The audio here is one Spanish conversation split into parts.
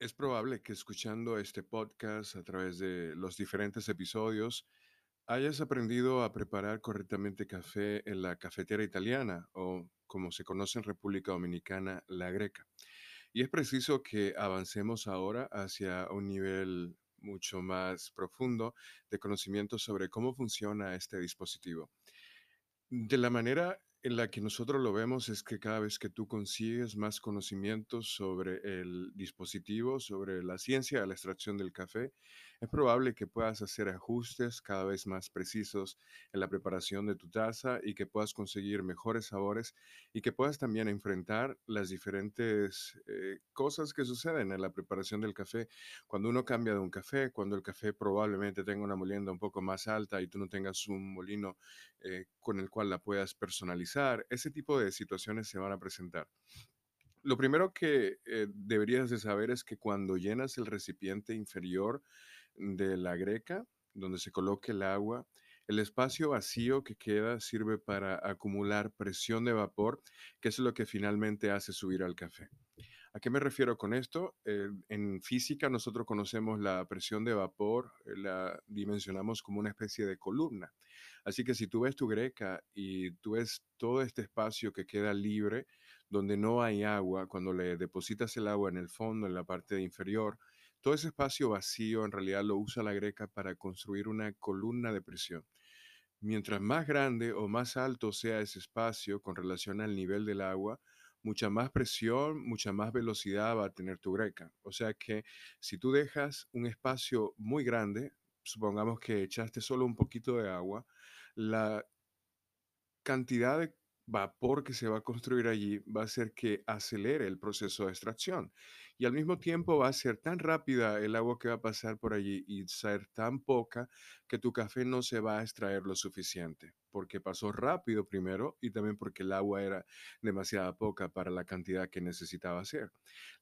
Es probable que escuchando este podcast a través de los diferentes episodios hayas aprendido a preparar correctamente café en la cafetera italiana o como se conoce en República Dominicana, la greca. Y es preciso que avancemos ahora hacia un nivel mucho más profundo de conocimiento sobre cómo funciona este dispositivo. De la manera en la que nosotros lo vemos es que cada vez que tú consigues más conocimientos sobre el dispositivo, sobre la ciencia de la extracción del café, es probable que puedas hacer ajustes cada vez más precisos en la preparación de tu taza y que puedas conseguir mejores sabores y que puedas también enfrentar las diferentes eh, cosas que suceden en la preparación del café. Cuando uno cambia de un café, cuando el café probablemente tenga una molienda un poco más alta y tú no tengas un molino eh, con el cual la puedas personalizar, ese tipo de situaciones se van a presentar. Lo primero que eh, deberías de saber es que cuando llenas el recipiente inferior de la greca, donde se coloque el agua, el espacio vacío que queda sirve para acumular presión de vapor, que es lo que finalmente hace subir al café. ¿A qué me refiero con esto? Eh, en física nosotros conocemos la presión de vapor, eh, la dimensionamos como una especie de columna. Así que si tú ves tu greca y tú ves todo este espacio que queda libre, donde no hay agua, cuando le depositas el agua en el fondo, en la parte inferior, todo ese espacio vacío en realidad lo usa la greca para construir una columna de presión. Mientras más grande o más alto sea ese espacio con relación al nivel del agua, mucha más presión, mucha más velocidad va a tener tu greca. O sea que si tú dejas un espacio muy grande, supongamos que echaste solo un poquito de agua, la cantidad de vapor que se va a construir allí va a hacer que acelere el proceso de extracción. Y al mismo tiempo va a ser tan rápida el agua que va a pasar por allí y ser tan poca que tu café no se va a extraer lo suficiente porque pasó rápido primero y también porque el agua era demasiado poca para la cantidad que necesitaba hacer.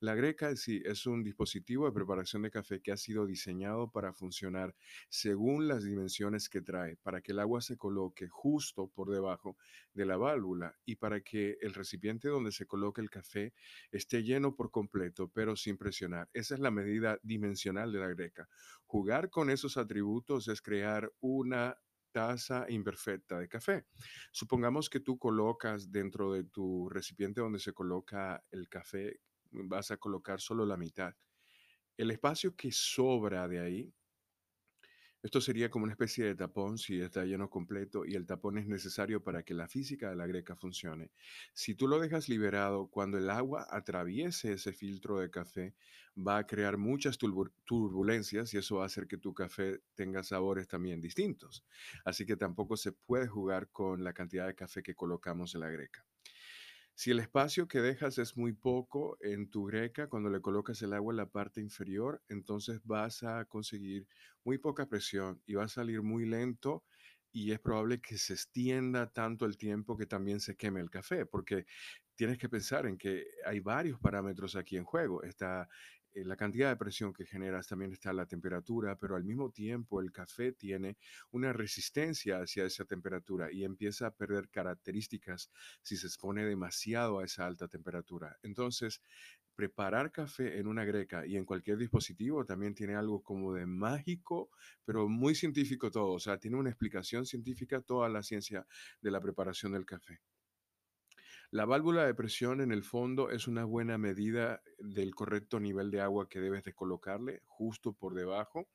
La greca sí es un dispositivo de preparación de café que ha sido diseñado para funcionar según las dimensiones que trae, para que el agua se coloque justo por debajo de la válvula y para que el recipiente donde se coloque el café esté lleno por completo, pero sin presionar. Esa es la medida dimensional de la greca. Jugar con esos atributos es crear una taza imperfecta de café. Supongamos que tú colocas dentro de tu recipiente donde se coloca el café, vas a colocar solo la mitad. El espacio que sobra de ahí esto sería como una especie de tapón si está lleno completo y el tapón es necesario para que la física de la greca funcione. Si tú lo dejas liberado, cuando el agua atraviese ese filtro de café, va a crear muchas turbulencias y eso va a hacer que tu café tenga sabores también distintos. Así que tampoco se puede jugar con la cantidad de café que colocamos en la greca. Si el espacio que dejas es muy poco en tu greca, cuando le colocas el agua en la parte inferior, entonces vas a conseguir muy poca presión y va a salir muy lento y es probable que se extienda tanto el tiempo que también se queme el café, porque tienes que pensar en que hay varios parámetros aquí en juego. Está la cantidad de presión que generas, también está la temperatura, pero al mismo tiempo el café tiene una resistencia hacia esa temperatura y empieza a perder características si se expone demasiado a esa alta temperatura. Entonces, preparar café en una greca y en cualquier dispositivo también tiene algo como de mágico, pero muy científico todo. O sea, tiene una explicación científica toda la ciencia de la preparación del café. La válvula de presión en el fondo es una buena medida del correcto nivel de agua que debes de colocarle justo por debajo.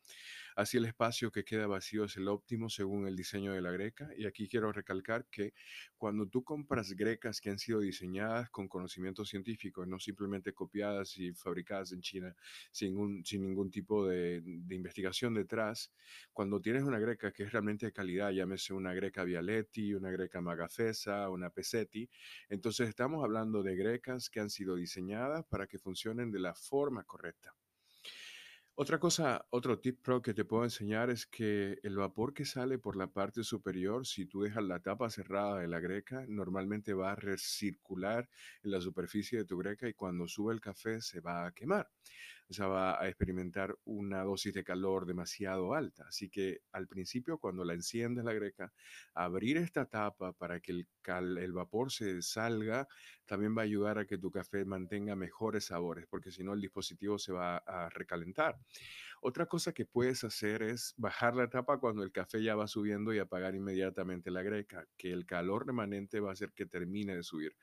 Así el espacio que queda vacío es el óptimo según el diseño de la greca. Y aquí quiero recalcar que cuando tú compras grecas que han sido diseñadas con conocimiento científico, no simplemente copiadas y fabricadas en China sin, sin ningún tipo de, de, investigación detrás, cuando tienes una greca que es realmente de calidad, llámese una greca Vialetti, una greca Magafesa, una Pesetti, entonces estamos hablando de grecas que han sido diseñadas para que funcionen de la forma correcta. Otra cosa, otro tip pro que te puedo enseñar es que el vapor que sale por la parte superior, si tú dejas la tapa cerrada de la greca, normalmente va a recircular en la superficie de tu greca y cuando sube el café se va a quemar. Empezaba a experimentar una dosis de calor demasiado alta. Así que al principio, cuando la enciendes la greca, abrir esta tapa para que el, cal- el vapor se salga, también va a ayudar a que tu café mantenga mejores sabores, porque si no el dispositivo se va a recalentar. Otra cosa que puedes hacer es bajar la tapa cuando el café ya va subiendo y apagar inmediatamente la greca, que el calor remanente va a hacer que termine de subir.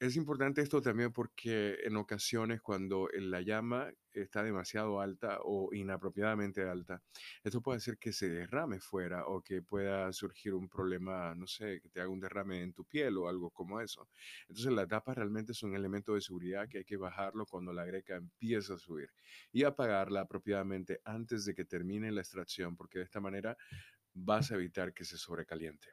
Es importante esto también porque en ocasiones cuando la llama está demasiado alta o inapropiadamente alta, esto puede hacer que se derrame fuera o que pueda surgir un problema, no sé, que te haga un derrame en tu piel o algo como eso. Entonces la tapa realmente es un elemento de seguridad que hay que bajarlo cuando la greca empieza a subir y apagarla apropiadamente antes de que termine la extracción, porque de esta manera vas a evitar que se sobrecaliente.